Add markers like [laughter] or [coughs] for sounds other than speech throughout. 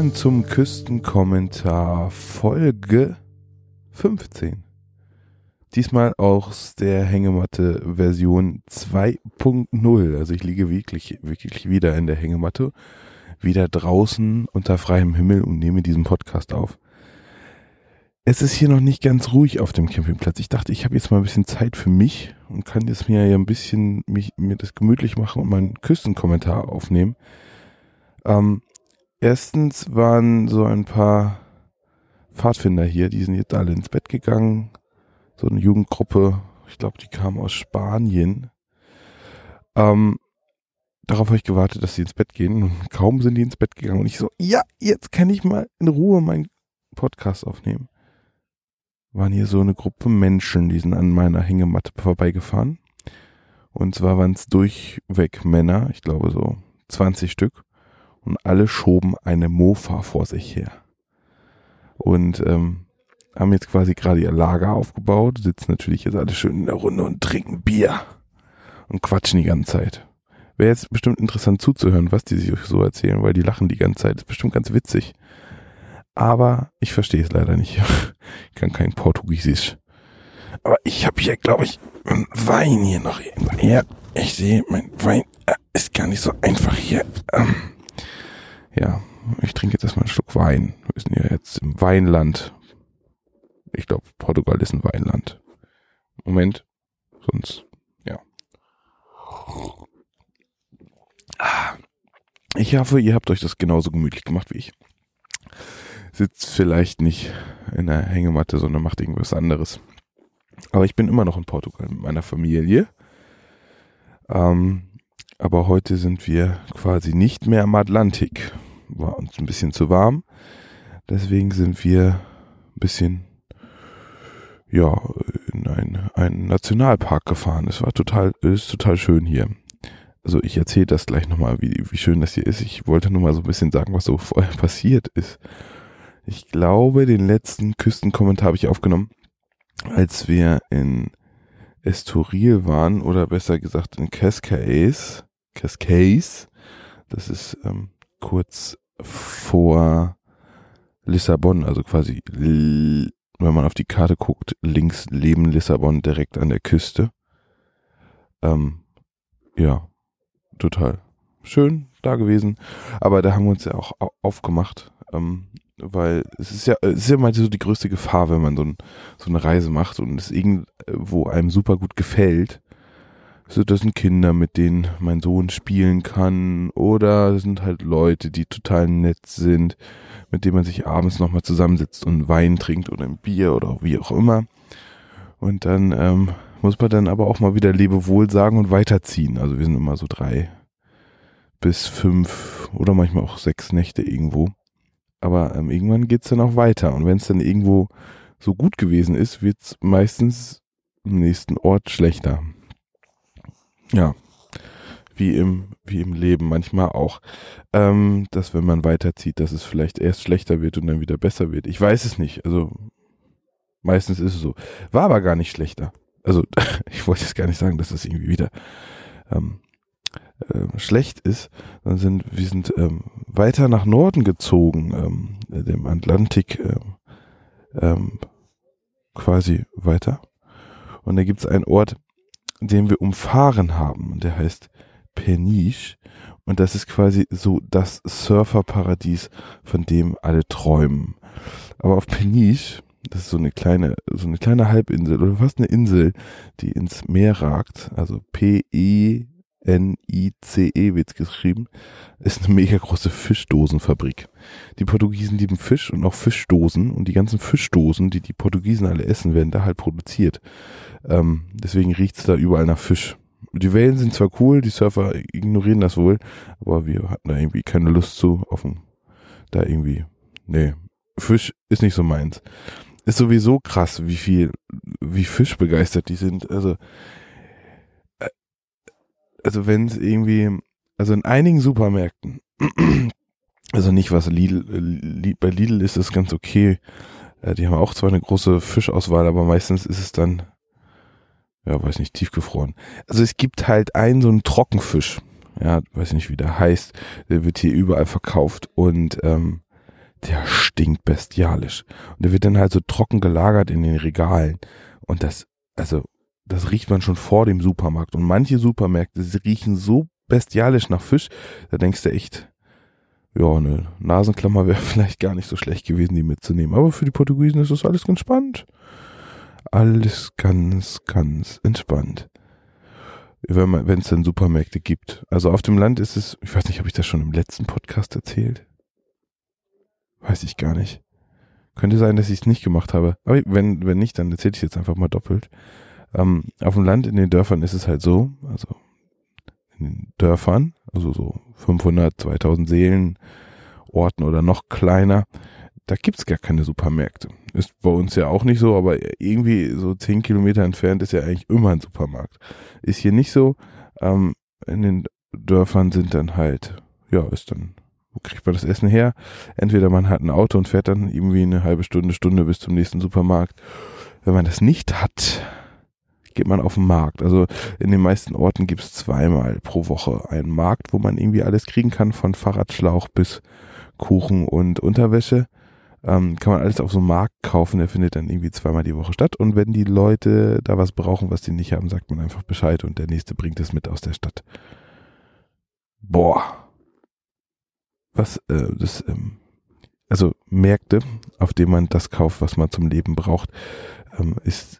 Willkommen zum Küstenkommentar Folge 15. Diesmal aus der Hängematte Version 2.0. Also ich liege wirklich, wirklich wieder in der Hängematte, wieder draußen unter freiem Himmel und nehme diesen Podcast auf. Es ist hier noch nicht ganz ruhig auf dem Campingplatz. Ich dachte, ich habe jetzt mal ein bisschen Zeit für mich und kann jetzt mir ja ein bisschen mich, mir das gemütlich machen und meinen Küstenkommentar aufnehmen. Ähm, erstens waren so ein paar Pfadfinder hier, die sind jetzt alle ins Bett gegangen. So eine Jugendgruppe, ich glaube, die kam aus Spanien. Ähm, darauf habe ich gewartet, dass sie ins Bett gehen. Und kaum sind die ins Bett gegangen und ich so, ja, jetzt kann ich mal in Ruhe meinen Podcast aufnehmen. Waren hier so eine Gruppe Menschen, die sind an meiner Hängematte vorbeigefahren. Und zwar waren es durchweg Männer, ich glaube so 20 Stück und alle schoben eine Mofa vor sich her. Und ähm, haben jetzt quasi gerade ihr Lager aufgebaut, sitzen natürlich jetzt alle schön in der Runde und trinken Bier und quatschen die ganze Zeit. Wäre jetzt bestimmt interessant zuzuhören, was die sich so erzählen, weil die lachen die ganze Zeit. Ist bestimmt ganz witzig. Aber ich verstehe es leider nicht. [laughs] Ich kann kein Portugiesisch. Aber ich habe hier, glaube ich, Wein hier noch. Ja, ich sehe, mein Wein äh, ist gar nicht so einfach hier. Ähm, ja, ich trinke jetzt erstmal einen Schluck Wein. Wir sind ja jetzt im Weinland. Ich glaube, Portugal ist ein Weinland. Moment, sonst, ja. Ich hoffe, ihr habt euch das genauso gemütlich gemacht wie ich. Sitzt vielleicht nicht in der Hängematte, sondern macht irgendwas anderes. Aber ich bin immer noch in Portugal mit meiner Familie. Ähm, aber heute sind wir quasi nicht mehr am Atlantik. War uns ein bisschen zu warm. Deswegen sind wir ein bisschen, ja, in einen, einen Nationalpark gefahren. Es war total, ist total schön hier. Also ich erzähle das gleich nochmal, wie, wie schön das hier ist. Ich wollte nur mal so ein bisschen sagen, was so vorher [laughs] passiert ist. Ich glaube, den letzten Küstenkommentar habe ich aufgenommen, als wir in Estoril waren oder besser gesagt in Cascais. Cascais. Das ist ähm, kurz vor Lissabon, also quasi, wenn man auf die Karte guckt, links neben Lissabon direkt an der Küste. Ähm, ja, total schön da gewesen. Aber da haben wir uns ja auch aufgemacht, ähm, weil es ist ja, es ist ja mal so die größte Gefahr, wenn man so, ein, so eine Reise macht und es irgendwo einem super gut gefällt. So, das sind Kinder, mit denen mein Sohn spielen kann, oder das sind halt Leute, die total nett sind, mit denen man sich abends nochmal zusammensetzt und Wein trinkt oder ein Bier oder wie auch immer. Und dann ähm, muss man dann aber auch mal wieder Lebewohl sagen und weiterziehen. Also wir sind immer so drei bis fünf oder manchmal auch sechs Nächte irgendwo. Aber ähm, irgendwann geht's dann auch weiter. Und wenn es dann irgendwo so gut gewesen ist, wird's meistens im nächsten Ort schlechter. Ja, wie im, wie im Leben manchmal auch, ähm, dass wenn man weiterzieht, dass es vielleicht erst schlechter wird und dann wieder besser wird. Ich weiß es nicht. Also meistens ist es so. War aber gar nicht schlechter. Also [laughs] ich wollte jetzt gar nicht sagen, dass es irgendwie wieder ähm, äh, schlecht ist. Dann sind wir sind ähm, weiter nach Norden gezogen, ähm, dem Atlantik ähm, ähm, quasi weiter. Und da gibt es einen Ort, den wir umfahren haben. Und der heißt Peniche. Und das ist quasi so das Surferparadies, von dem alle träumen. Aber auf Peniche, das ist so eine kleine, so eine kleine Halbinsel oder fast eine Insel, die ins Meer ragt. Also P-E N-I-C-E wird geschrieben, ist eine mega große Fischdosenfabrik. Die Portugiesen lieben Fisch und auch Fischdosen und die ganzen Fischdosen, die die Portugiesen alle essen, werden da halt produziert. Ähm, deswegen riecht's da überall nach Fisch. Die Wellen sind zwar cool, die Surfer ignorieren das wohl, aber wir hatten da irgendwie keine Lust zu, offen, da irgendwie, nee, Fisch ist nicht so meins. Ist sowieso krass, wie viel, wie fischbegeistert die sind. Also, also wenn es irgendwie, also in einigen Supermärkten, [clears throat] also nicht was Lidl, bei Lidl ist das ganz okay. Äh, die haben auch zwar eine große Fischauswahl, aber meistens ist es dann, ja, weiß nicht, tiefgefroren. Also es gibt halt einen so einen Trockenfisch. ja, weiß nicht, wie der heißt, der wird hier überall verkauft und ähm, der stinkt bestialisch. Und der wird dann halt so trocken gelagert in den Regalen. Und das, also, das riecht man schon vor dem Supermarkt. Und manche Supermärkte riechen so bestialisch nach Fisch, da denkst du echt, ja, eine Nasenklammer wäre [laughs] vielleicht gar nicht so schlecht gewesen, die mitzunehmen. Aber für die Portugiesen ist das alles ganz spannend. Alles ganz, ganz entspannt. Wenn es dann Supermärkte gibt. Also auf dem Land ist es, ich weiß nicht, habe ich das schon im letzten Podcast erzählt? Weiß ich gar nicht. Könnte sein, dass ich es nicht gemacht habe. Aber wenn, wenn nicht, dann erzähle ich jetzt einfach mal doppelt. Ähm, auf dem Land, in den Dörfern ist es halt so, also in den Dörfern, also so 500, 2000 Seelen, Orten oder noch kleiner, da gibt's gar keine Supermärkte. Ist bei uns ja auch nicht so, aber irgendwie so 10 Kilometer entfernt ist ja eigentlich immer ein Supermarkt. Ist hier nicht so. Ähm, in den Dörfern sind dann halt, ja, ist dann wo kriegt man das Essen her? Entweder man hat ein Auto und fährt dann irgendwie eine halbe Stunde, Stunde bis zum nächsten Supermarkt. Wenn man das nicht hat, geht man auf den Markt. Also in den meisten Orten gibt es zweimal pro Woche einen Markt, wo man irgendwie alles kriegen kann, von Fahrradschlauch bis Kuchen und Unterwäsche. Ähm, kann man alles auf so einem Markt kaufen, der findet dann irgendwie zweimal die Woche statt. Und wenn die Leute da was brauchen, was die nicht haben, sagt man einfach Bescheid und der nächste bringt es mit aus der Stadt. Boah, was äh, das ähm, also Märkte, auf denen man das kauft, was man zum Leben braucht, ähm, ist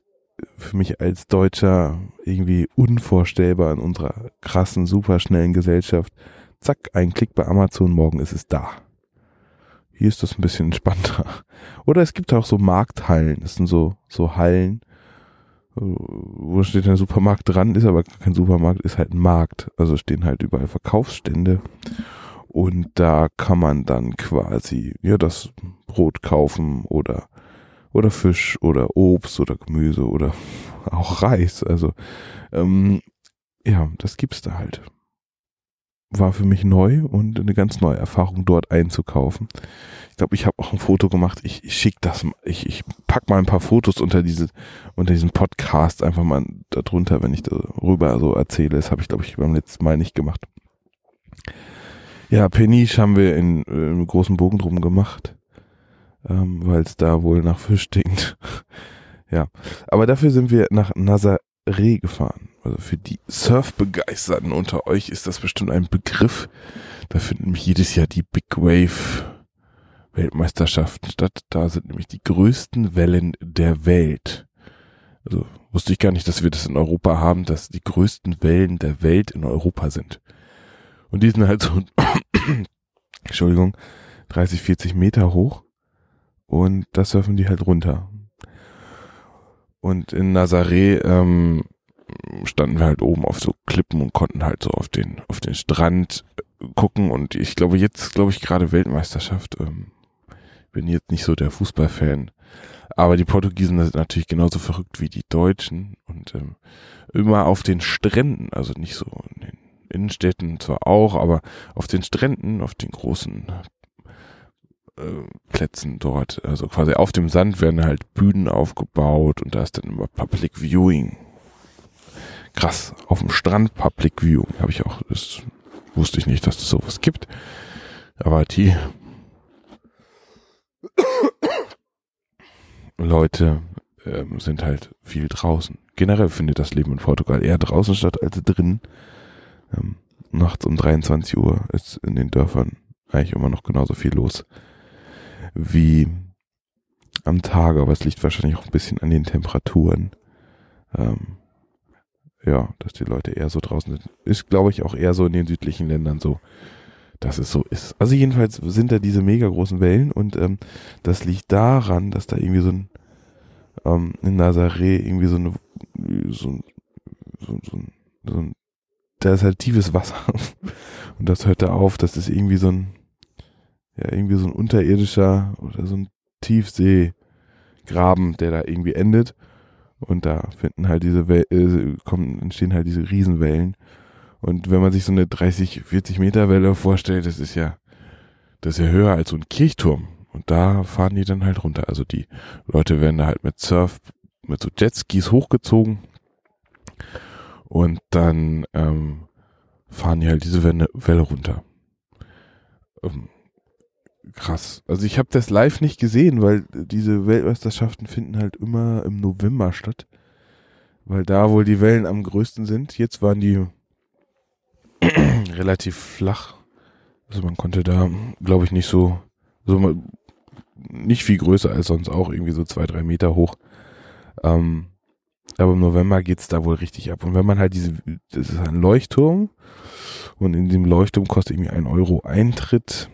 für mich als Deutscher irgendwie unvorstellbar in unserer krassen, superschnellen Gesellschaft. Zack, ein Klick bei Amazon, morgen ist es da. Hier ist das ein bisschen entspannter. [laughs] Oder es gibt auch so Markthallen. Das sind so, so Hallen, wo steht ein Supermarkt dran, ist aber kein Supermarkt, ist halt ein Markt. Also stehen halt überall Verkaufsstände. Und da kann man dann quasi, ja, das Brot kaufen oder, oder Fisch oder Obst oder Gemüse oder auch Reis. Also, ähm, ja, das gibt's da halt. War für mich neu und eine ganz neue Erfahrung, dort einzukaufen. Ich glaube, ich habe auch ein Foto gemacht. Ich, ich schicke das, ich, ich pack mal ein paar Fotos unter diese, unter diesen Podcast einfach mal darunter, wenn ich darüber so erzähle. Das habe ich, glaube ich, beim letzten Mal nicht gemacht. Ja, Peniche haben wir in, in einem großen Bogen drum gemacht, ähm, weil es da wohl nach Fisch stinkt. [laughs] ja, aber dafür sind wir nach Nazaré gefahren. Also für die Surfbegeisterten unter euch ist das bestimmt ein Begriff. Da finden nämlich jedes Jahr die Big Wave Weltmeisterschaften statt. Da sind nämlich die größten Wellen der Welt. Also wusste ich gar nicht, dass wir das in Europa haben, dass die größten Wellen der Welt in Europa sind. Und die sind halt so, [coughs] Entschuldigung, 30, 40 Meter hoch. Und da surfen die halt runter. Und in Nazaré ähm, standen wir halt oben auf so Klippen und konnten halt so auf den, auf den Strand gucken. Und ich glaube, jetzt glaube ich gerade Weltmeisterschaft. Ähm, bin jetzt nicht so der Fußballfan. Aber die Portugiesen sind natürlich genauso verrückt wie die Deutschen. Und ähm, immer auf den Stränden, also nicht so in den Innenstädten zwar auch, aber auf den Stränden, auf den großen äh, Plätzen dort, also quasi auf dem Sand werden halt Bühnen aufgebaut und da ist dann immer Public Viewing. Krass, auf dem Strand Public Viewing habe ich auch, das wusste ich nicht, dass es das sowas gibt. Aber die Leute ähm, sind halt viel draußen. Generell findet das Leben in Portugal eher draußen statt als drinnen. Ähm, nachts um 23 Uhr ist in den Dörfern eigentlich immer noch genauso viel los wie am Tage, aber es liegt wahrscheinlich auch ein bisschen an den Temperaturen. Ähm, ja, dass die Leute eher so draußen sind. Ist, glaube ich, auch eher so in den südlichen Ländern so, dass es so ist. Also jedenfalls sind da diese mega großen Wellen und ähm, das liegt daran, dass da irgendwie so ein ähm, in Nazaré irgendwie so eine so, so, so, so ein da ist halt tiefes Wasser. [laughs] Und das hört da auf. Das ist irgendwie so ein, ja, irgendwie so ein unterirdischer oder so ein Tiefseegraben, der da irgendwie endet. Und da finden halt diese Wel äh, kommen, entstehen halt diese Riesenwellen. Und wenn man sich so eine 30, 40 Meter Welle vorstellt, das ist ja, das ist ja höher als so ein Kirchturm. Und da fahren die dann halt runter. Also die Leute werden da halt mit Surf, mit so Jetskis hochgezogen und dann ähm, fahren die halt diese Welle, Welle runter. Ähm, krass. Also ich habe das live nicht gesehen, weil diese Weltmeisterschaften finden halt immer im November statt. Weil da wohl die Wellen am größten sind. Jetzt waren die [clears throat] relativ flach. Also man konnte da, glaube ich, nicht so, so nicht viel größer als sonst auch, irgendwie so zwei, drei Meter hoch. Ähm, aber im November geht's da wohl richtig ab. Und wenn man halt diese, das ist ein Leuchtturm und in dem Leuchtturm kostet irgendwie ein Euro Eintritt,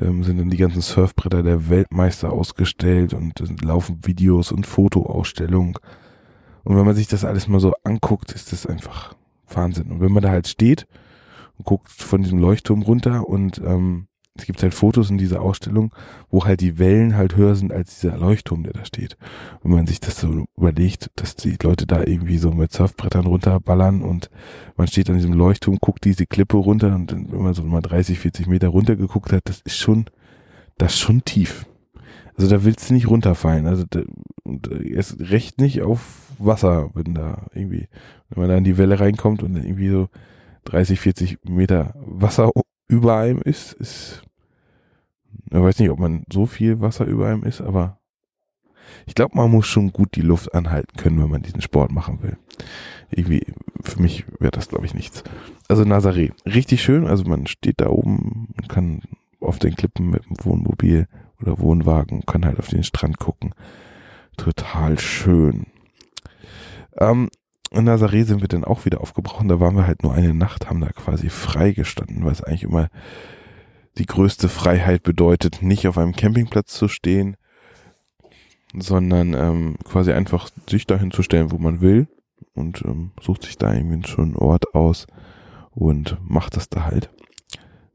ähm, sind dann die ganzen Surfbretter der Weltmeister ausgestellt und es laufen Videos und Fotoausstellungen. Und wenn man sich das alles mal so anguckt, ist das einfach Wahnsinn. Und wenn man da halt steht und guckt von diesem Leuchtturm runter und ähm, es gibt halt Fotos in dieser Ausstellung, wo halt die Wellen halt höher sind als dieser Leuchtturm, der da steht. Wenn man sich das so überlegt, dass die Leute da irgendwie so mit Surfbrettern runterballern und man steht an diesem Leuchtturm, guckt diese Klippe runter und dann, wenn man so mal 30, 40 Meter runter geguckt hat, das ist schon, das ist schon tief. Also da willst du nicht runterfallen. Also da, erst recht nicht auf Wasser, wenn da irgendwie, wenn man da in die Welle reinkommt und irgendwie so 30, 40 Meter Wasser über einem ist, ist ich weiß nicht, ob man so viel Wasser über einem ist, aber ich glaube, man muss schon gut die Luft anhalten können, wenn man diesen Sport machen will. Irgendwie, für mich wäre das, glaube ich, nichts. Also Nazaré, richtig schön. Also man steht da oben und kann auf den Klippen mit dem Wohnmobil oder Wohnwagen, kann halt auf den Strand gucken. Total schön. Ähm, in Nazaré sind wir dann auch wieder aufgebrochen. Da waren wir halt nur eine Nacht, haben da quasi frei gestanden, weil es eigentlich immer die größte Freiheit bedeutet, nicht auf einem Campingplatz zu stehen, sondern ähm, quasi einfach sich dahin zu stellen, wo man will und ähm, sucht sich da irgendwie einen schönen Ort aus und macht das da halt.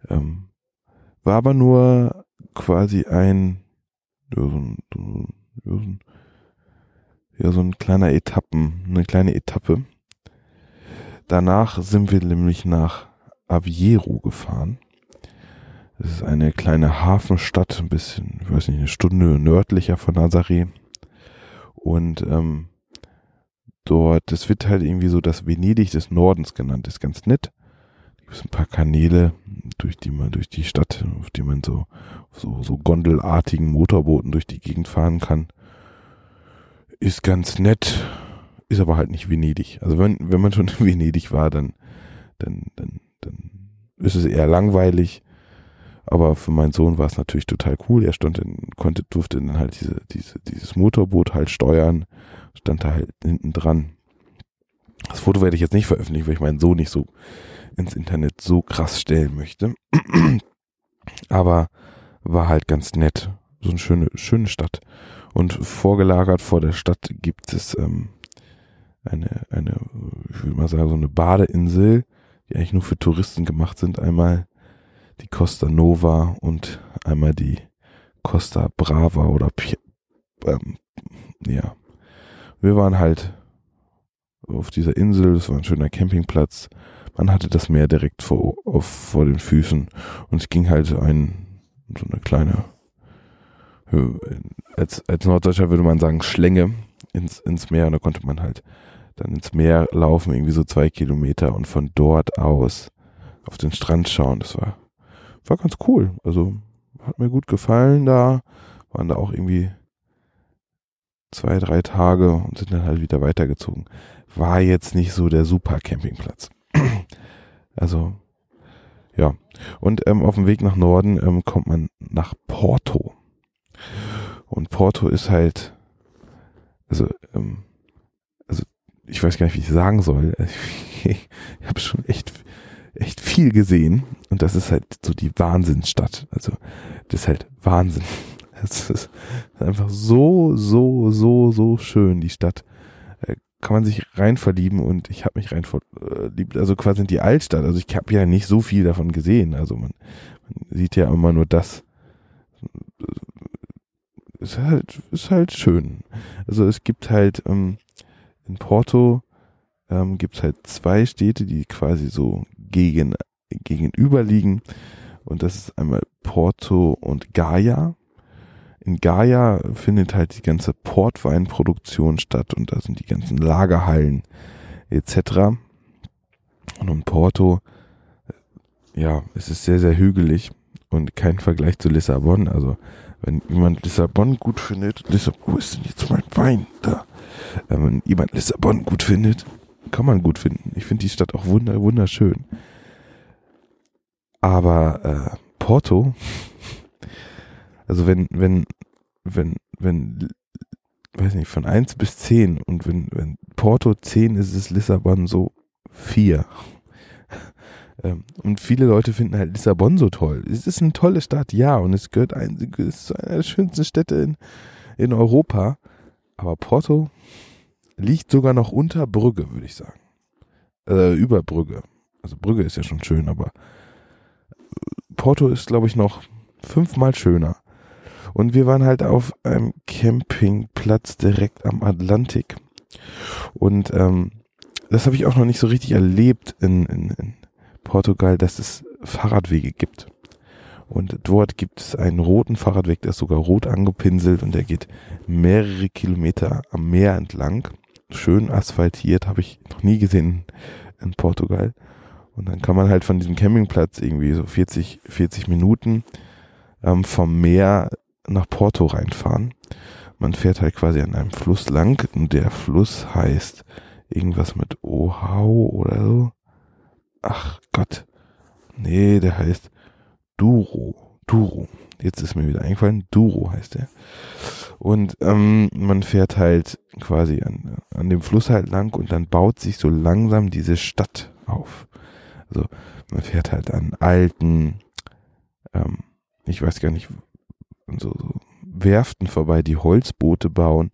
Ähm, war aber nur quasi ein, ja, so ein, ja, so ein kleiner Etappen, eine kleine Etappe. Danach sind wir nämlich nach Aviero gefahren. Es ist eine kleine Hafenstadt, ein bisschen, ich weiß nicht, eine Stunde nördlicher von Nazaré. Und ähm, dort, das wird halt irgendwie so das Venedig des Nordens genannt, ist ganz nett. Es gibt ein paar Kanäle, durch die man, durch die Stadt, auf die man so, so, so gondelartigen Motorbooten durch die Gegend fahren kann. Ist ganz nett, ist aber halt nicht Venedig. Also wenn, wenn man schon in Venedig war, dann, dann, dann, dann ist es eher langweilig. Aber für meinen Sohn war es natürlich total cool. Er stand in, konnte, durfte dann halt diese, diese, dieses Motorboot halt steuern, stand da halt hinten dran. Das Foto werde ich jetzt nicht veröffentlichen, weil ich meinen Sohn nicht so ins Internet so krass stellen möchte. [clears throat] Aber war halt ganz nett. So eine schöne, schöne Stadt. Und vorgelagert vor der Stadt gibt es ähm, eine, eine, ich würde mal sagen, so eine Badeinsel, die eigentlich nur für Touristen gemacht sind. Einmal die Costa Nova und einmal die Costa Brava oder P ähm, ja. Wir waren halt auf dieser Insel, es war ein schöner Campingplatz. Man hatte das Meer direkt vor, auf, vor den Füßen und es ging halt ein, so eine kleine, als, als Norddeutscher würde man sagen, Schlänge ins, ins Meer und da konnte man halt dann ins Meer laufen, irgendwie so zwei Kilometer und von dort aus auf den Strand schauen. Das war war ganz cool. Also hat mir gut gefallen da. Waren da auch irgendwie zwei, drei Tage und sind dann halt wieder weitergezogen. War jetzt nicht so der super Campingplatz. [clears throat] also, ja. Und ähm, auf dem Weg nach Norden ähm, kommt man nach Porto. Und Porto ist halt, also, ähm, also ich weiß gar nicht, wie ich sagen soll. [laughs] ich habe schon echt echt viel gesehen das ist halt so die Wahnsinnsstadt. Also das ist halt Wahnsinn. [laughs] Es ist einfach so, so, so, so schön, die Stadt. Äh, kann man sich rein verlieben und ich habe mich rein verliebt. Also quasi in die Altstadt. Also ich habe ja nicht so viel davon gesehen. Also man, man sieht ja immer nur das. Ist halt, ist halt schön. Also es gibt halt ähm, in Porto ähm, gibt es halt zwei Städte, die quasi so gegen, gegenüber liegen. Und das ist einmal Porto und Gaia. In Gaia findet halt die ganze Portweinproduktion statt und da sind die ganzen Lagerhallen etc. Und in Porto ja, es ist sehr, sehr hügelig und kein Vergleich zu Lissabon. Also, wenn jemand Lissabon gut findet, Lissabon, wo ist denn jetzt mein Wein? Da. Äh, wenn jemand Lissabon gut findet, kann man gut finden. Ich finde die Stadt auch wunder, wunderschön. Aber äh, Porto, also wenn, wenn, wenn, wenn, weiß nicht, von 1 bis 10 und wenn, wenn Porto 10 ist, ist Lissabon so 4. [laughs] Ähm, und viele Leute finden halt Lissabon so toll. Es ist eine tolle Stadt, ja, und es gehört ein, es ist eine der schönsten Städte in, in Europa. Aber Porto liegt sogar noch unter Brügge, würde ich sagen. Äh, über Brügge. Also Brügge ist ja schon schön, aber Porto ist, glaube ich, noch fünfmal schöner. Und wir waren halt auf einem Campingplatz direkt am Atlantik. Und ähm, das habe ich auch noch nicht so richtig erlebt in, in, in Portugal, dass es Fahrradwege gibt. Und dort gibt es einen roten Fahrradweg, der ist sogar rot angepinselt und der geht mehrere Kilometer am Meer entlang. Schön asphaltiert, habe ich noch nie gesehen in Portugal. Und dann kann man halt von diesem Campingplatz irgendwie so 40, 40 Minuten ähm, vom Meer nach Porto reinfahren. Man fährt halt quasi an einem Fluss lang und der Fluss heißt irgendwas mit Ohau oder so. Ach Gott. Nee, der heißt Duro. Duro. Jetzt ist mir wieder eingefallen. Duro heißt der. Und ähm, man fährt halt quasi an, an dem Fluss halt lang und dann baut sich so langsam diese Stadt auf. Also man fährt halt an alten, ähm, ich weiß gar nicht, so, so Werften vorbei, die Holzboote bauen.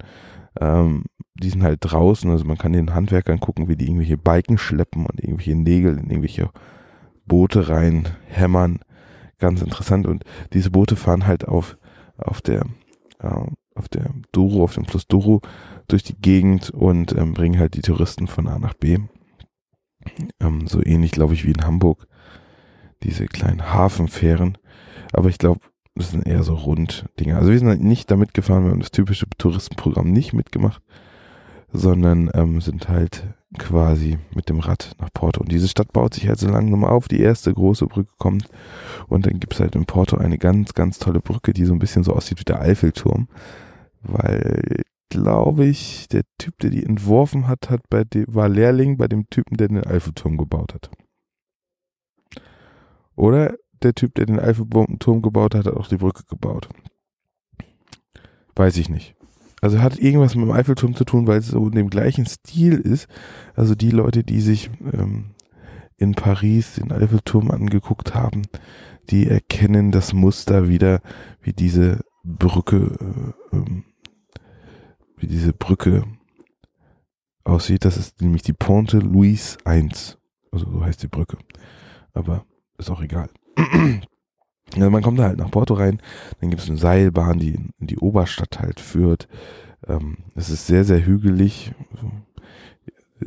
Ähm, die sind halt draußen, also man kann den Handwerkern gucken, wie die irgendwelche Balken schleppen und irgendwelche Nägel in irgendwelche Boote rein hämmern. Ganz interessant. Und diese Boote fahren halt auf, auf der, äh, auf der Douro, auf dem Fluss Douro durch die Gegend und ähm, bringen halt die Touristen von A nach B. Ähm, so ähnlich, glaube ich, wie in Hamburg. Diese kleinen Hafenfähren. Aber ich glaube, das sind eher so Runddinger. Also wir sind halt nicht damit gefahren, wir haben das typische Touristenprogramm nicht mitgemacht, sondern ähm, sind halt quasi mit dem Rad nach Porto. Und diese Stadt baut sich halt so langsam auf. Die erste große Brücke kommt und dann gibt's halt in Porto eine ganz, ganz tolle Brücke, die so ein bisschen so aussieht wie der Eiffelturm. Weil, glaube ich, der Typ, der die entworfen hat, hat bei dem, war Lehrling bei dem Typen, der den Eiffelturm gebaut hat. Oder der Typ, der den Eiffelturm gebaut hat, hat auch die Brücke gebaut. Weiß ich nicht. Also hat irgendwas mit dem Eiffelturm zu tun, weil es so in dem gleichen Stil ist. Also die Leute, die sich ähm, in Paris den Eiffelturm angeguckt haben, die erkennen das Muster wieder, wie diese Brücke, äh, ähm, wie diese Brücke aussieht. Das ist nämlich die Ponte Louis I. Also so heißt die Brücke. Aber ist auch egal. [clears throat] Also man kommt da halt nach Porto rein, dann gibt es eine Seilbahn, die in die Oberstadt halt führt. Ähm, es ist sehr, sehr hügelig.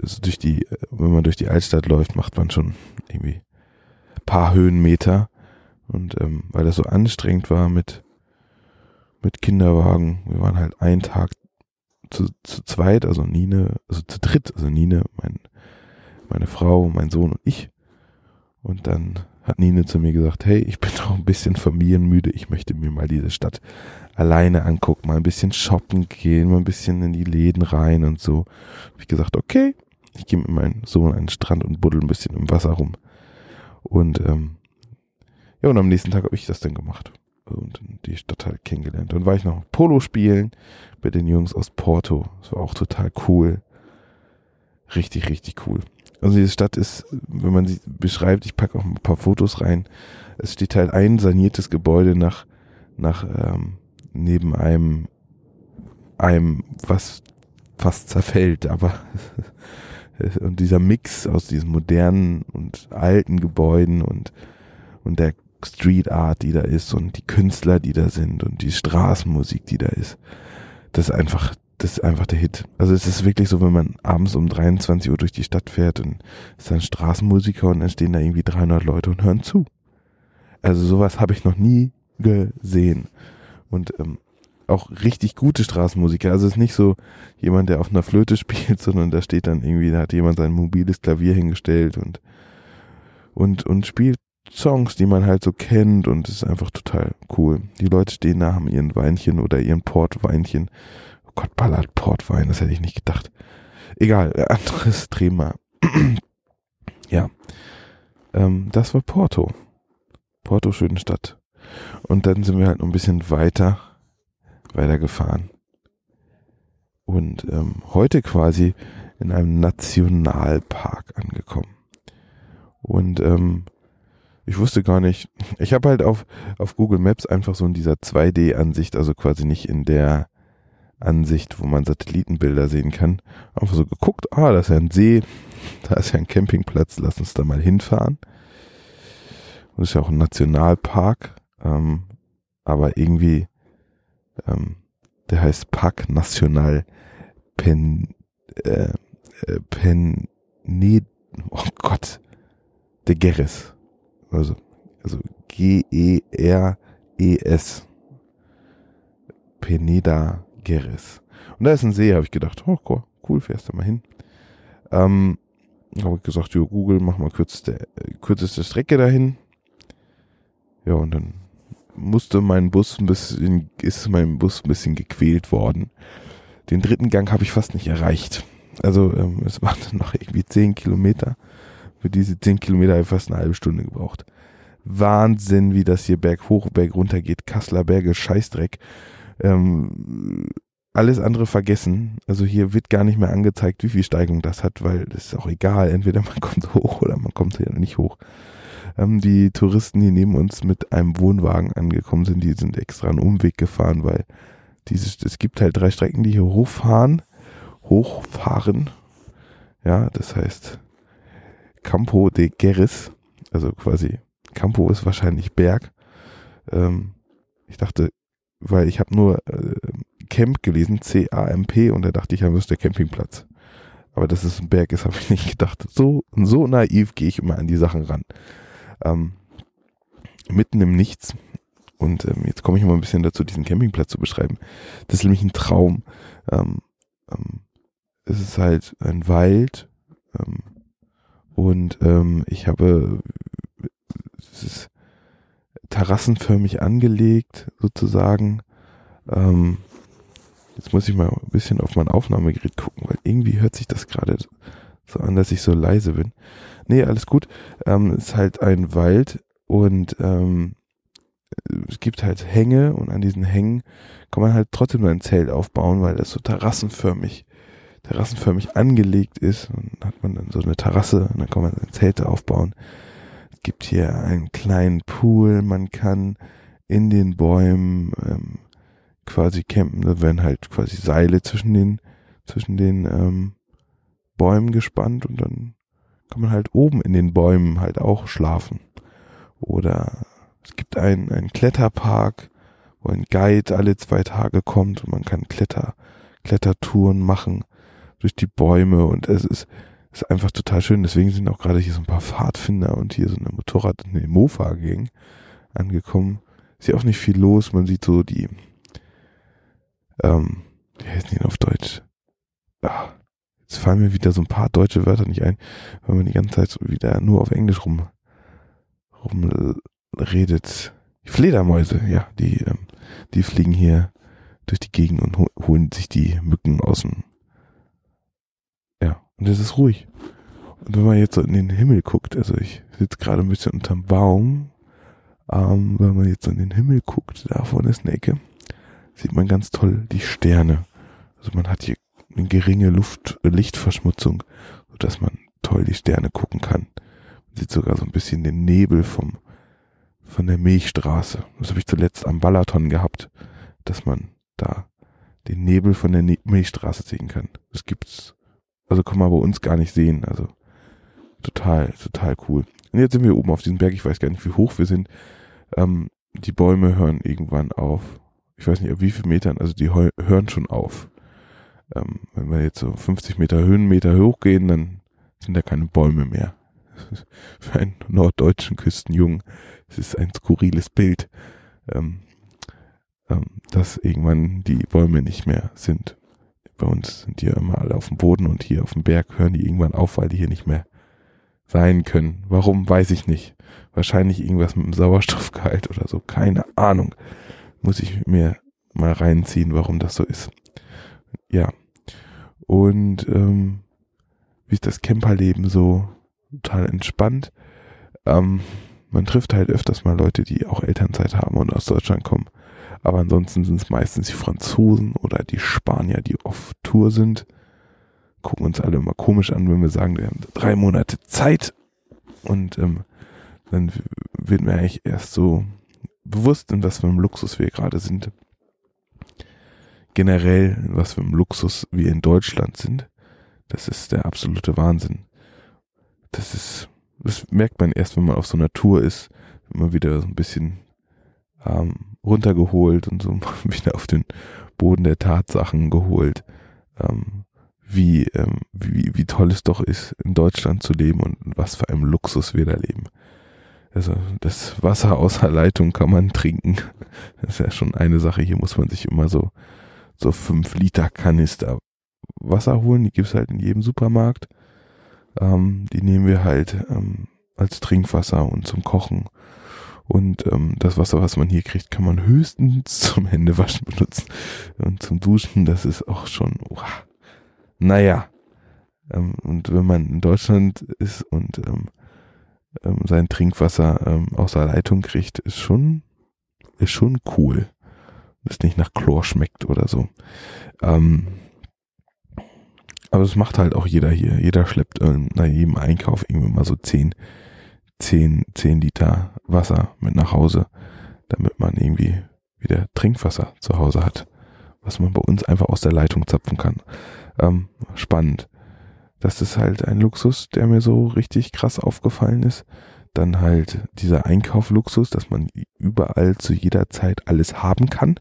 Also durch die, wenn man durch die Altstadt läuft, macht man schon irgendwie paar Höhenmeter. Und ähm, weil das so anstrengend war mit, mit Kinderwagen, wir waren halt einen Tag zu, zu zweit, also Nine, also zu dritt, also Nine, mein, meine Frau, mein Sohn und ich. Und dann hat Nine zu mir gesagt, hey, ich bin [laughs] doch ein bisschen familienmüde, ich möchte mir mal diese Stadt alleine angucken, mal ein bisschen shoppen gehen, mal ein bisschen in die Läden rein und so. Hab ich gesagt, okay, ich gehe mit meinem Sohn an den Strand und buddel ein bisschen im Wasser rum. Und ähm, ja, und am nächsten Tag habe ich das dann gemacht und die Stadt halt kennengelernt. Und war ich noch Polo spielen mit den Jungs aus Porto. Das war auch total cool. Richtig, richtig cool. Also diese Stadt ist, wenn man sie beschreibt, ich packe auch ein paar Fotos rein. Es steht halt ein saniertes Gebäude nach, nach ähm, neben einem, einem, was fast zerfällt, aber [laughs] und dieser Mix aus diesen modernen und alten Gebäuden und, und der Street Art, die da ist und die Künstler, die da sind und die Straßenmusik, die da ist. Das ist einfach das ist einfach der Hit. Also es ist wirklich so, wenn man abends um 23 Uhr durch die Stadt fährt und ist dann Straßenmusiker und dann stehen da irgendwie 300 Leute und hören zu. Also sowas habe ich noch nie gesehen. Und ähm, auch richtig gute Straßenmusiker. Also es ist nicht so jemand, der auf einer Flöte [laughs] spielt, sondern da steht dann irgendwie, da hat jemand sein mobiles Klavier hingestellt und und und spielt Songs, die man halt so kennt und es ist einfach total cool. Die Leute stehen da, haben ihren Weinchen oder ihren Portweinchen. Oh Gott, Ballard Portwein, das hätte ich nicht gedacht. Egal, äh, anderes [laughs] Thema. [clears throat] ja. Ähm, das war Porto. Porto, schöne Stadt. Und dann sind wir halt noch ein bisschen weiter, weiter gefahren. Und ähm, heute quasi in einem Nationalpark angekommen. Und ähm, ich wusste gar nicht, ich habe halt auf, auf Google Maps einfach so in dieser 2D-Ansicht, also quasi nicht in der Ansicht, wo man Satellitenbilder sehen kann, einfach so geguckt, ah, da ist ja ein See, [laughs] da ist ja ein Campingplatz, lass uns da mal hinfahren. Das ist ja auch ein Nationalpark, ähm, aber irgendwie, ähm, der heißt Park National Pen, äh, äh Pen, nee, oh Gott, de Gerres. Also, also G-E-R-E-S. Peneda Gerres. Und da ist ein See, habe ich gedacht, oh cool, fährst du mal hin. Ähm, habe ich gesagt, jo, Google, mach mal kürzeste, kürzeste Strecke dahin. Ja, und dann musste mein Bus ein bisschen, ist mein Bus ein bisschen gequält worden. Den dritten Gang habe ich fast nicht erreicht. Also ähm, es waren dann [laughs] noch irgendwie zehn Kilometer. Für diese zehn Kilometer habe ich fast eine halbe Stunde gebraucht. Wahnsinn, wie das hier berg hoch, berg runter geht. Kasseler Berge, Scheißdreck. Ähm, alles andere vergessen. Also hier wird gar nicht mehr angezeigt, wie viel Steigung das hat, weil das ist auch egal. Entweder man [laughs] kommt hoch oder man kommt hier nicht hoch. Ähm, die Touristen, die neben uns mit einem Wohnwagen angekommen sind, die sind extra einen Umweg gefahren, weil dieses, es gibt halt drei Strecken, die hier hochfahren, hochfahren. Ja, das heißt Campo de Geris, also quasi Campo ist wahrscheinlich Berg. Ähm, ich dachte, weil ich habe nur äh, Camp gelesen, C-A-M-P, und da dachte ich, ja, der Campingplatz. Aber dass es ein Berg ist, habe ich [laughs] nicht gedacht. So, so naiv gehe ich immer an die Sachen ran. Ähm, mitten im Nichts. Und ähm, jetzt komme ich mal ein bisschen dazu, diesen Campingplatz zu beschreiben. Das ist nämlich ein Traum. Ähm, ähm, es ist halt ein Wald. Und ähm, ich habe, es ist terrassenförmig angelegt, sozusagen. Ähm, jetzt muss ich mal ein bisschen auf mein Aufnahmegerät gucken, weil irgendwie hört sich das gerade so an, dass ich so leise bin. Nee, alles gut. Ähm, es ist halt ein Wald und ähm, es gibt halt Hänge und an diesen Hängen kann man halt trotzdem nur ein Zelt aufbauen, weil das so terrassenförmig, terrassenförmig angelegt ist. Und hat man dann so eine Terrasse und dann kann man ein Zelt aufbauen. Es gibt hier einen kleinen Pool, man kann in den Bäumen ähm, quasi campen. Da werden halt quasi Seile zwischen den, zwischen den ähm, Bäumen gespannt und dann kann man halt oben in den Bäumen halt auch schlafen. Oder es gibt einen, einen Kletterpark, wo ein Guide alle zwei Tage kommt und man kann Kletter, Klettertouren machen durch die Bäume und es ist, ist einfach total schön. Deswegen sind auch gerade hier so ein paar Pfadfinder und hier so eine Motorrad, eine Mofa-Gang angekommen. Ist ja auch nicht viel los. Man sieht so die, ähm, wie heißt die auf Deutsch? Ah, jetzt fallen mir wieder so ein paar deutsche Wörter nicht ein, weil man die ganze Zeit wieder nur auf Englisch rum, rumredet. Die Fledermäuse, ja, die, ähm, die fliegen hier durch die Gegend und holen sich die Mücken aus dem, und es ist ruhig. Und wenn man jetzt so in den Himmel guckt, also ich sitze gerade ein bisschen unterm Baum, ähm, wenn man jetzt so in den Himmel guckt, da vorne ist eine Ecke, sieht man ganz toll die Sterne. Also man hat hier eine geringe Luft, äh, Lichtverschmutzung, sodass man toll die Sterne gucken kann. Man sieht sogar so ein bisschen den Nebel vom, von der Milchstraße. Das habe ich zuletzt am Balaton gehabt, dass man da den Nebel von der ne Milchstraße sehen kann. Das gibt's, also kann man bei uns gar nicht sehen. Also total, total cool. Und jetzt sind wir oben auf diesem Berg. Ich weiß gar nicht, wie hoch wir sind. Ähm, die Bäume hören irgendwann auf. Ich weiß nicht, auf wie viel Metern, also die hören schon auf. Ähm, wenn wir jetzt so 50 Meter Höhenmeter hochgehen, dann sind da keine Bäume mehr. [laughs] Für einen norddeutschen Küstenjungen es ist ein skurriles Bild, ähm, ähm, dass irgendwann die Bäume nicht mehr sind. Bei uns sind die immer alle auf dem Boden und hier auf dem Berg hören die irgendwann auf, weil die hier nicht mehr sein können. Warum, weiß ich nicht. Wahrscheinlich irgendwas mit dem Sauerstoffgehalt oder so. Keine Ahnung. Muss ich mir mal reinziehen, warum das so ist. Ja. Und ähm, wie ist das Camperleben so total entspannt. Ähm, man trifft halt öfters mal Leute, die auch Elternzeit haben und aus Deutschland kommen. Aber ansonsten sind es meistens die Franzosen oder die Spanier, die auf Tour sind. Gucken uns alle immer komisch an, wenn wir sagen, wir haben drei Monate Zeit. Und ähm, dann wird mir eigentlich erst so bewusst, in was für einem Luxus wir gerade sind. Generell, in was für einem Luxus wir in Deutschland sind. Das ist der absolute Wahnsinn. Das ist, das merkt man erst, wenn man auf so einer Tour ist, immer wieder so ein bisschen ähm, runtergeholt und so [laughs] wieder auf den Boden der Tatsachen geholt, ähm, wie, ähm, wie, wie toll es doch ist, in Deutschland zu leben und was für einem Luxus wir da leben. Also das Wasser aus der Leitung kann man trinken. [laughs] Das ist ja schon eine Sache. Hier muss man sich immer so so fünf Liter Kanister Wasser holen, die gibt's halt in jedem Supermarkt. Ähm, die nehmen wir halt ähm, als Trinkwasser und zum Kochen. Und ähm, das Wasser, was man hier kriegt, kann man höchstens [laughs] zum Händewaschen benutzen. Und zum Duschen, das ist auch schon, uah, naja. Ähm, und wenn man in Deutschland ist und ähm, ähm, sein Trinkwasser ähm, aus der Leitung kriegt, ist schon, ist schon cool. Das nicht nach Chlor schmeckt oder so. Ähm, aber das macht halt auch jeder hier. Jeder schleppt ähm, nach jedem Einkauf irgendwie mal so 10, 10, 10 Liter Wasser mit nach Hause, damit man irgendwie wieder Trinkwasser zu Hause hat, was man bei uns einfach aus der Leitung zapfen kann. Ähm, spannend. Das ist halt ein Luxus, der mir so richtig krass aufgefallen ist. Dann halt dieser Einkaufluxus, dass man überall zu jeder Zeit alles haben kann.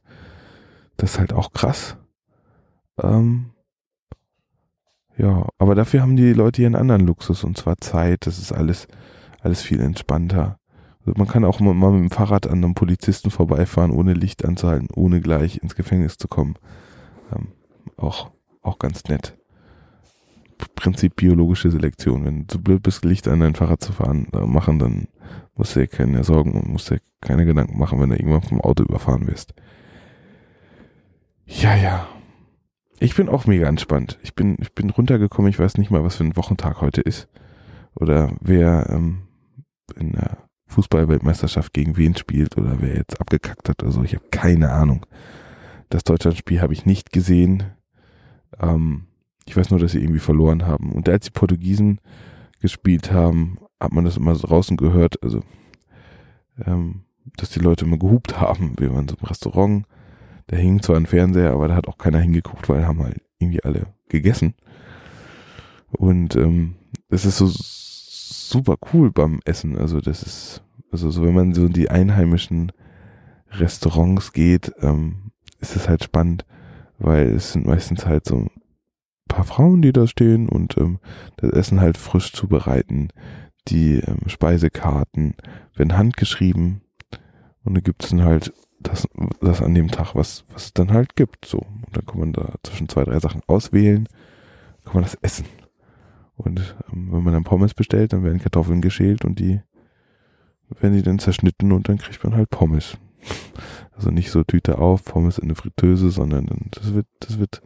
Das ist halt auch krass. Ähm, ja, aber dafür haben die Leute hier einen anderen Luxus und zwar Zeit. Das ist alles, alles viel entspannter. Also man kann auch mal mit dem Fahrrad an einem Polizisten vorbeifahren, ohne Licht anzuhalten, ohne gleich ins Gefängnis zu kommen. Ähm, auch, auch ganz nett. Prinzip biologische Selektion. Wenn du blöd bist, Licht an dein Fahrrad zu fahren, äh, machen, dann musst du dir keine Sorgen und musst dir keine Gedanken machen, wenn du irgendwann vom Auto überfahren wirst. Ja, ja. Ich bin auch mega entspannt. Ich bin, ich bin runtergekommen, ich weiß nicht mal, was für ein Wochentag heute ist. Oder wer ähm, in der Fußballweltmeisterschaft gegen wen spielt oder wer jetzt abgekackt hat oder so. Ich habe keine Ahnung. Das Deutschlandspiel habe ich nicht gesehen. Ähm, ich weiß nur, dass sie irgendwie verloren haben. Und als die Portugiesen gespielt haben, hat man das immer so draußen gehört, also ähm, dass die Leute immer gehupt haben. Wir waren so im Restaurant da hing zwar ein Fernseher, aber da hat auch keiner hingeguckt, weil haben halt irgendwie alle gegessen. Und ähm, das ist so super cool beim Essen. Also das ist, also so wenn man so in die einheimischen Restaurants geht, ähm, ist es halt spannend, weil es sind meistens halt so ein paar Frauen, die da stehen und ähm, das Essen halt frisch zubereiten. Die ähm, Speisekarten werden handgeschrieben und da gibt's dann halt das, das an dem Tag, was, was es dann halt gibt. So. Und dann kann man da zwischen zwei, drei Sachen auswählen, kann man das essen. Und ähm, wenn man dann Pommes bestellt, dann werden Kartoffeln geschält und die werden die dann zerschnitten und dann kriegt man halt Pommes. [laughs] Also nicht so Tüte auf, Pommes in eine Fritteuse, sondern das wird, das wird,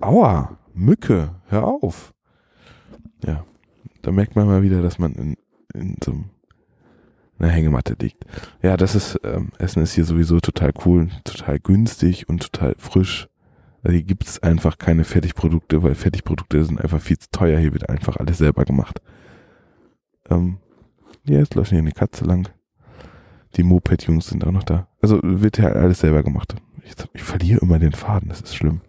aua, Mücke, hör auf. Ja, da merkt man mal wieder, dass man in, in so einer Hängematte liegt. Ja, das ist, ähm, Essen ist hier sowieso total cool, total günstig und total frisch. Also hier gibt es einfach keine Fertigprodukte, weil Fertigprodukte sind einfach viel zu teuer. Hier wird einfach alles selber gemacht. Ähm, ja, jetzt läuft hier eine Katze lang. Die Moped-Jungs sind auch noch da. Also wird ja alles selber gemacht. Ich, ich verliere immer den Faden, das ist schlimm.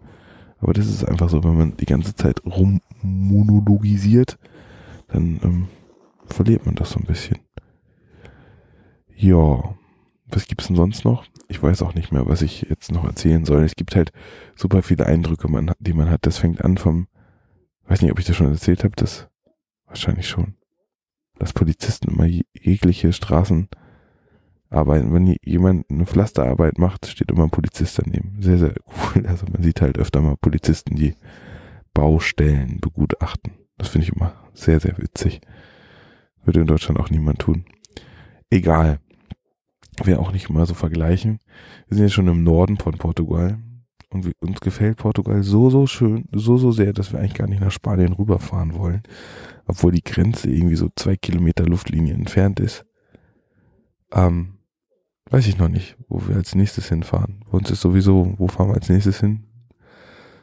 Aber das ist einfach so, wenn man die ganze Zeit rummonologisiert, dann ähm, verliert man das so ein bisschen. Ja, was gibt's denn sonst noch? Ich weiß auch nicht mehr, was ich jetzt noch erzählen soll. Es gibt halt super viele Eindrücke, man, die man hat. Das fängt an vom, weiß nicht, ob ich das schon erzählt habe, das wahrscheinlich schon. Dass Polizisten immer jegliche Straßen arbeiten. Wenn jemand eine Pflasterarbeit macht, steht immer ein Polizist daneben. Sehr, sehr cool. [laughs] Also man sieht halt öfter mal Polizisten, die Baustellen begutachten. Das finde ich immer sehr, sehr witzig. Würde in Deutschland auch niemand tun. Egal. Wir auch nicht mal so vergleichen. Wir sind jetzt schon im Norden von Portugal. Und uns gefällt Portugal so, so schön, so, so sehr, dass wir eigentlich gar nicht nach Spanien rüberfahren wollen. Obwohl die Grenze irgendwie so zwei Kilometer Luftlinie entfernt ist. Ähm, weiß ich noch nicht, wo wir als nächstes hinfahren. Bei uns ist sowieso, wo fahren wir als nächstes hin?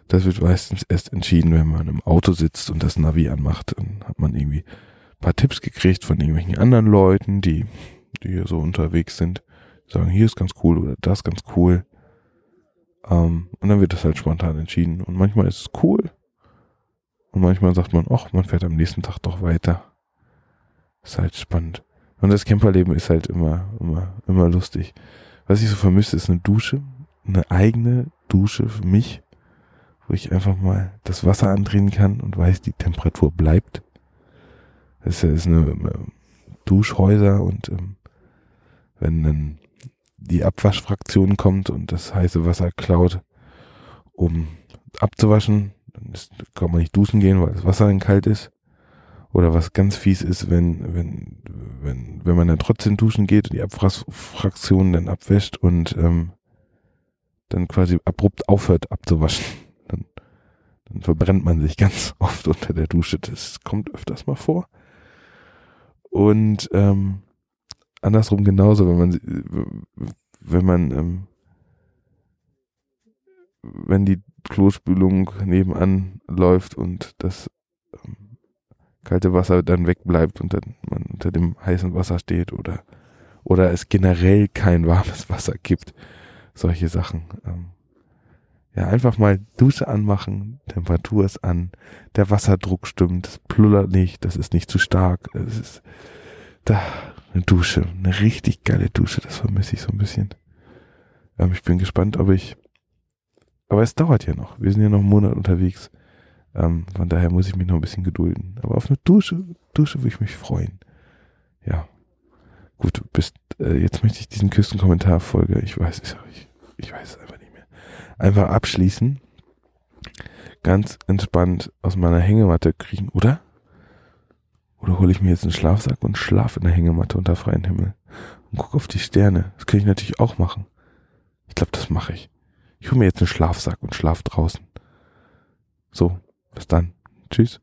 Das wird meistens erst entschieden, wenn man im Auto sitzt und das Navi anmacht. Dann hat man irgendwie ein paar Tipps gekriegt von irgendwelchen anderen Leuten, die, die hier so unterwegs sind. Sagen, hier ist ganz cool oder das ganz cool. Ähm, und dann wird das halt spontan entschieden. Und manchmal ist es cool. Und manchmal sagt man, ach, man fährt am nächsten Tag doch weiter. Ist halt spannend. Und das Camperleben ist halt immer, immer, immer lustig. Was ich so vermisse, ist eine Dusche. Eine eigene Dusche für mich wo ich einfach mal das Wasser andrehen kann und weiß, die Temperatur bleibt. Das ist eine, eine Duschhäuser und ähm, wenn dann die Abwaschfraktion kommt und das heiße Wasser klaut, um abzuwaschen, dann ist, kann man nicht duschen gehen, weil das Wasser dann kalt ist. Oder was ganz fies ist, wenn, wenn, wenn, wenn man dann trotzdem duschen geht und die Abwaschfraktion dann abwäscht und ähm, dann quasi abrupt aufhört abzuwaschen [laughs] dann verbrennt man sich [laughs] ganz oft unter der Dusche. Das kommt öfters mal vor. Und ähm, andersrum genauso, wenn man wenn man ähm, wenn die Klospülung nebenan läuft und das ähm, kalte Wasser dann wegbleibt und dann man unter dem heißen Wasser steht oder oder es generell kein warmes Wasser gibt, solche Sachen. Ähm, ja, einfach mal Dusche anmachen, Temperatur ist an, der Wasserdruck stimmt, es plullert nicht, das ist nicht zu stark, es ist da eine Dusche, eine richtig geile Dusche, das vermisse ich so ein bisschen. Ähm, ich bin gespannt, ob ich, aber es dauert ja noch, wir sind ja noch einen Monat unterwegs, ähm, von daher muss ich mich noch ein bisschen gedulden. Aber auf eine Dusche, Dusche würde ich mich freuen. Ja, gut, bist, äh, jetzt möchte ich diesen Küstenkommentar folge, ich weiß, ich, ich weiß es einfach einfach abschließen, ganz entspannt aus meiner Hängematte kriegen, oder? Oder hole ich mir jetzt einen Schlafsack und schlafe in der Hängematte unter freiem Himmel und gucke auf die Sterne. Das kann ich natürlich auch machen. Ich glaube, das mache ich. Ich hole mir jetzt einen Schlafsack und schlaf draußen. So, bis dann. Tschüss.